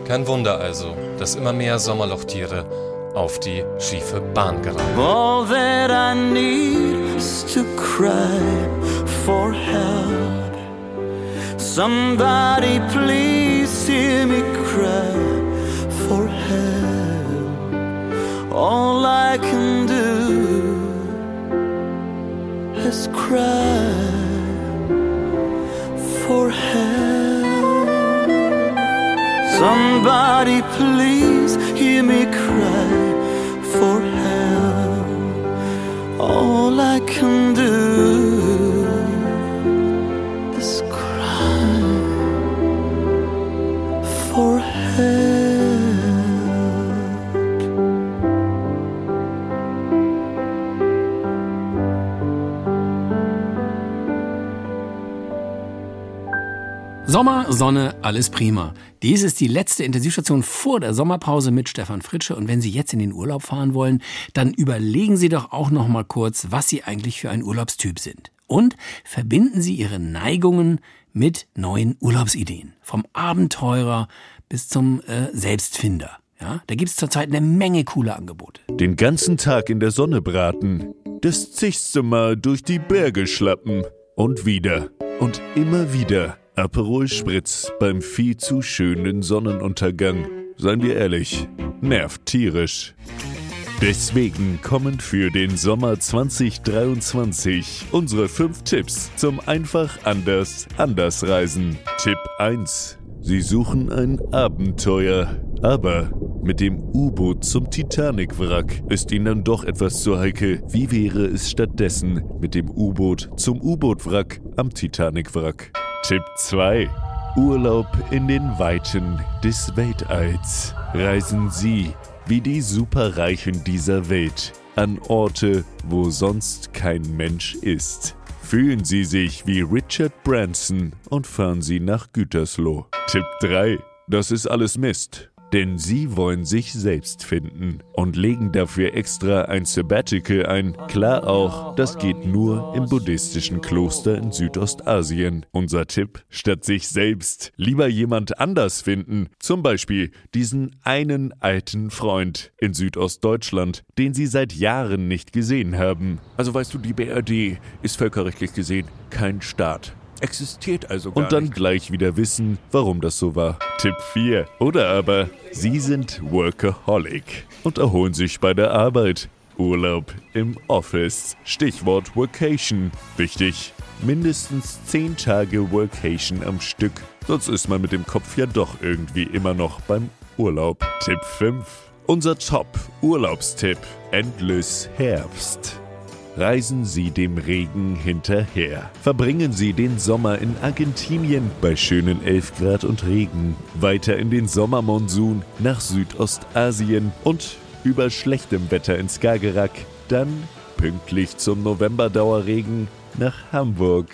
Kein Wunder also, dass immer mehr Sommerlochtiere auf die schiefe Bahn geraten. All that I need is to cry for help. Somebody please hear me cry for help. All I can do is cry for help. Somebody please hear me cry for help. All I can do Sommer, Sonne, alles prima. Dies ist die letzte Intensivstation vor der Sommerpause mit Stefan Fritsche. Und wenn Sie jetzt in den Urlaub fahren wollen, dann überlegen Sie doch auch noch mal kurz, was Sie eigentlich für ein Urlaubstyp sind. Und verbinden Sie Ihre Neigungen mit neuen Urlaubsideen. Vom Abenteurer bis zum äh, Selbstfinder. Ja, da gibt's zurzeit eine Menge coole Angebote. Den ganzen Tag in der Sonne braten, das zigste Mal durch die Berge schlappen und wieder und immer wieder Aperol Spritz beim viel zu schönen Sonnenuntergang. Seien wir ehrlich, nervt tierisch. Deswegen kommen für den Sommer 2023 unsere fünf Tipps zum einfach anders anders reisen. Tipp 1. Sie suchen ein Abenteuer, aber mit dem U-Boot zum Titanic-Wrack ist Ihnen dann doch etwas zu heikel. Wie wäre es stattdessen mit dem U-Boot zum U-Boot-Wrack am Titanic-Wrack? Tipp 2. Urlaub in den Weiten des Weltalls. Reisen Sie wie die Superreichen dieser Welt an Orte, wo sonst kein Mensch ist. Fühlen Sie sich wie Richard Branson und fahren Sie nach Gütersloh. Tipp 3. Das ist alles Mist. Denn Sie wollen sich selbst finden und legen dafür extra ein Sabbatical ein. Klar auch, das geht nur im buddhistischen Kloster in Südostasien. Unser Tipp, statt sich selbst lieber jemand anders finden. Zum Beispiel diesen einen alten Freund in Südostdeutschland, den Sie seit Jahren nicht gesehen haben. Also weißt du, die BRD ist völkerrechtlich gesehen kein Staat. Existiert also gar Und dann gleich wieder wissen, warum das so war. Tipp 4. Oder aber, Sie sind Workaholic und erholen sich bei der Arbeit. Urlaub im Office. Stichwort Workation. Wichtig. Mindestens 10 Tage Workation am Stück. Sonst ist man mit dem Kopf ja doch irgendwie immer noch beim Urlaub. Tipp 5. Unser Top-Urlaubstipp: Endless Herbst. Reisen Sie dem Regen hinterher. Verbringen Sie den Sommer in Argentinien bei schönen 11 Grad und Regen. Weiter in den Sommermonsun nach Südostasien und über schlechtem Wetter ins Skagerrak. Dann pünktlich zum Novemberdauerregen nach Hamburg.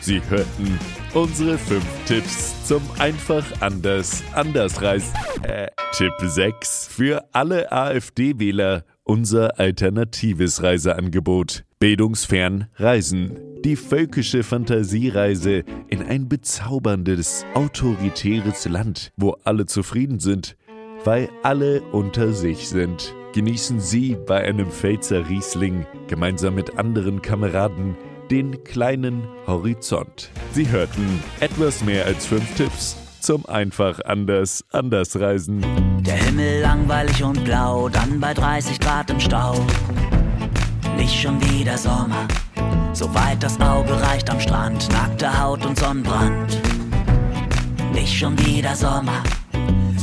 Sie hörten unsere fünf Tipps zum einfach anders anders reisen. Äh, Tipp 6 für alle AfD-Wähler unser alternatives Reiseangebot. Bildungsfern Reisen. Die völkische Fantasiereise in ein bezauberndes, autoritäres Land, wo alle zufrieden sind, weil alle unter sich sind. Genießen Sie bei einem Pfälzer Riesling gemeinsam mit anderen Kameraden den kleinen Horizont. Sie hörten etwas mehr als fünf Tipps zum einfach anders anders reisen. Der Himmel langweilig und blau, dann bei 30 Grad im Stau. Nicht schon wieder Sommer, soweit das Auge reicht am Strand, nackte Haut und Sonnenbrand. Nicht schon wieder Sommer,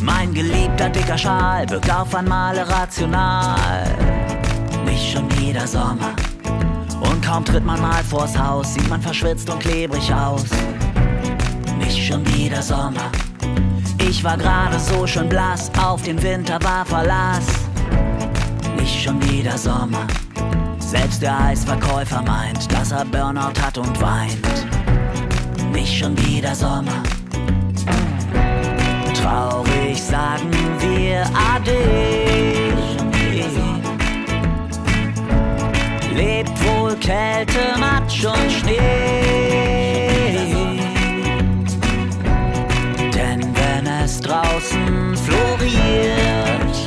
mein geliebter dicker Schal wirkt auf einmal irrational. Nicht schon wieder Sommer, und kaum tritt man mal vors Haus, sieht man verschwitzt und klebrig aus. Schon wieder Sommer. Ich war gerade so schön blass, auf den Winter war Verlass. Nicht schon wieder Sommer. Selbst der Eisverkäufer meint, dass er Burnout hat und weint. Nicht schon wieder Sommer. Traurig sagen wir Ade. Lebt wohl Kälte, Matsch und Schnee. Draußen floriert,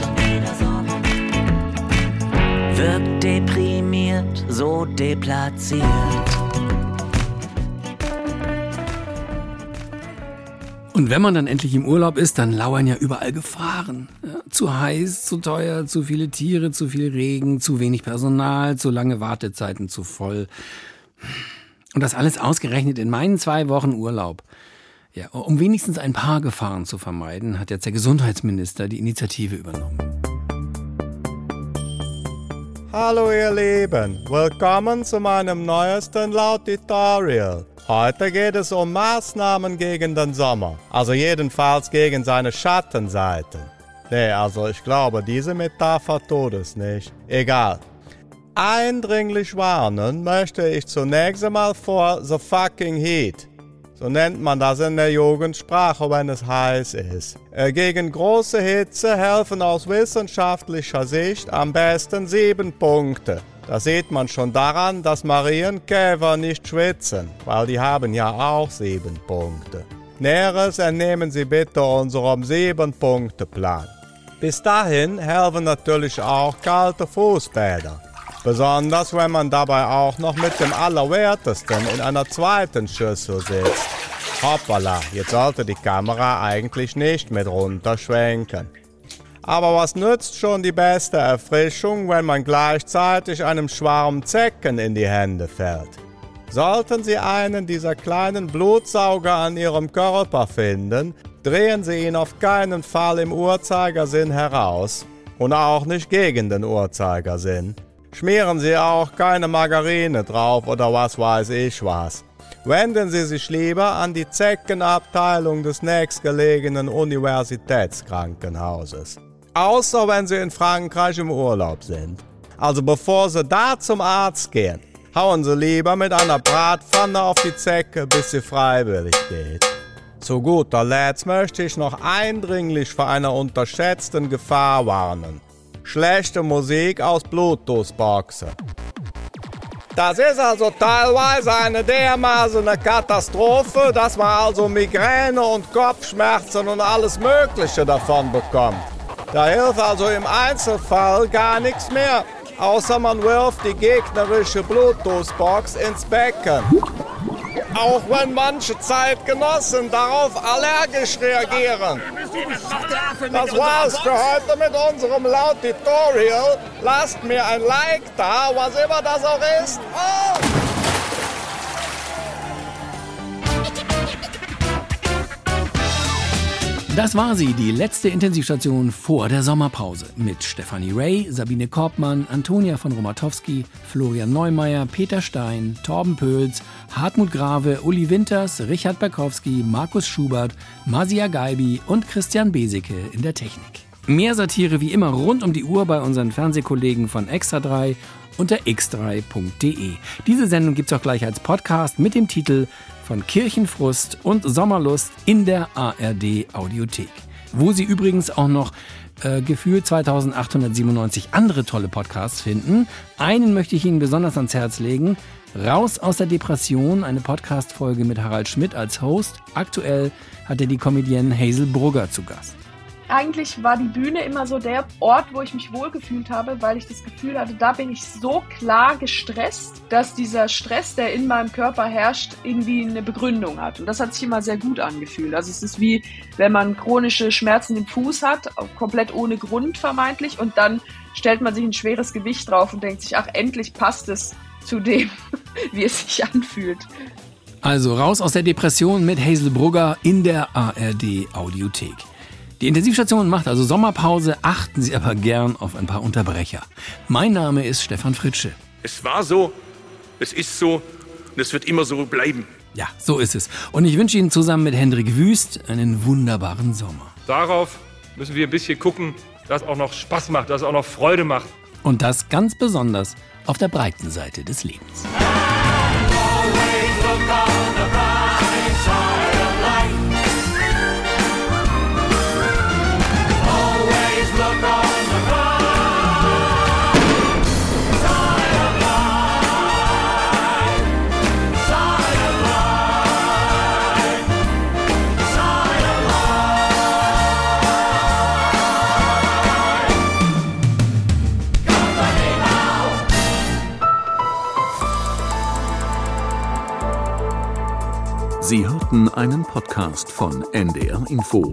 wirkt deprimiert, so deplatziert. Und wenn man dann endlich im Urlaub ist, dann lauern ja überall Gefahren. Ja, zu heiß, zu teuer, zu viele Tiere, zu viel Regen, zu wenig Personal, zu lange Wartezeiten, zu voll. Und das alles ausgerechnet in meinen zwei Wochen Urlaub. Ja, um wenigstens ein paar Gefahren zu vermeiden, hat jetzt der Gesundheitsminister die Initiative übernommen. Hallo ihr Lieben, willkommen zu meinem neuesten Laut-Tutorial. Heute geht es um Maßnahmen gegen den Sommer, also jedenfalls gegen seine Schattenseiten. Nee, also ich glaube, diese Metapher tut es nicht. Egal. Eindringlich warnen möchte ich zunächst einmal vor The Fucking Heat. So nennt man das in der Jugendsprache, wenn es heiß ist. Äh, Gegen große Hitze helfen aus wissenschaftlicher Sicht am besten sieben Punkte. Das sieht man schon daran, dass Marienkäfer nicht schwitzen, weil die haben ja auch sieben Punkte. Näheres entnehmen Sie bitte unserem sieben-Punkte-Plan. Bis dahin helfen natürlich auch kalte Fußbäder. Besonders wenn man dabei auch noch mit dem Allerwertesten in einer zweiten Schüssel sitzt. Hoppala, jetzt sollte die Kamera eigentlich nicht mit runterschwenken. Aber was nützt schon die beste Erfrischung, wenn man gleichzeitig einem Schwarm Zecken in die Hände fällt? Sollten Sie einen dieser kleinen Blutsauger an Ihrem Körper finden, drehen Sie ihn auf keinen Fall im Uhrzeigersinn heraus und auch nicht gegen den Uhrzeigersinn. Schmieren Sie auch keine Margarine drauf oder was weiß ich was. Wenden Sie sich lieber an die Zeckenabteilung des nächstgelegenen Universitätskrankenhauses. Außer wenn Sie in Frankreich im Urlaub sind. Also bevor Sie da zum Arzt gehen, hauen Sie lieber mit einer Bratpfanne auf die Zecke, bis sie freiwillig geht. Zu guter Letzt möchte ich noch eindringlich vor einer unterschätzten Gefahr warnen. Schlechte Musik aus Bluetooth-Boxen. Das ist also teilweise eine dermaßene Katastrophe, dass man also Migräne und Kopfschmerzen und alles Mögliche davon bekommt. Da hilft also im Einzelfall gar nichts mehr, außer man wirft die gegnerische Bluetooth-Box ins Becken. Auch wenn manche Zeitgenossen darauf allergisch reagieren. Das war's für heute mit unserem Laut-Tutorial. Lasst mir ein Like da, was immer das auch ist. Oh! Das war sie, die letzte Intensivstation vor der Sommerpause. Mit Stefanie Ray, Sabine Korbmann, Antonia von Romatowski, Florian Neumeier, Peter Stein, Torben Pöls, Hartmut Grave, Uli Winters, Richard Berkowski, Markus Schubert, Masia Geibi und Christian Beseke in der Technik. Mehr Satire wie immer rund um die Uhr bei unseren Fernsehkollegen von Extra 3 unter x3.de. Diese Sendung gibt es auch gleich als Podcast mit dem Titel von Kirchenfrust und Sommerlust in der ARD Audiothek. Wo Sie übrigens auch noch äh, gefühlt 2897 andere tolle Podcasts finden. Einen möchte ich Ihnen besonders ans Herz legen. Raus aus der Depression, eine Podcast-Folge mit Harald Schmidt als Host. Aktuell hat er die Comedienne Hazel Brugger zu Gast eigentlich war die Bühne immer so der Ort, wo ich mich wohlgefühlt habe, weil ich das Gefühl hatte, da bin ich so klar gestresst, dass dieser Stress, der in meinem Körper herrscht, irgendwie eine Begründung hat. Und das hat sich immer sehr gut angefühlt. Also es ist wie, wenn man chronische Schmerzen im Fuß hat, komplett ohne Grund vermeintlich, und dann stellt man sich ein schweres Gewicht drauf und denkt sich, ach, endlich passt es zu dem, wie es sich anfühlt. Also raus aus der Depression mit Hazel Brugger in der ARD Audiothek. Die Intensivstation macht also Sommerpause, achten Sie aber gern auf ein paar Unterbrecher. Mein Name ist Stefan Fritsche. Es war so, es ist so und es wird immer so bleiben. Ja, so ist es. Und ich wünsche Ihnen zusammen mit Hendrik Wüst einen wunderbaren Sommer. Darauf müssen wir ein bisschen gucken, dass es auch noch Spaß macht, dass es auch noch Freude macht. Und das ganz besonders auf der breiten Seite des Lebens. Hörten einen Podcast von NDR Info.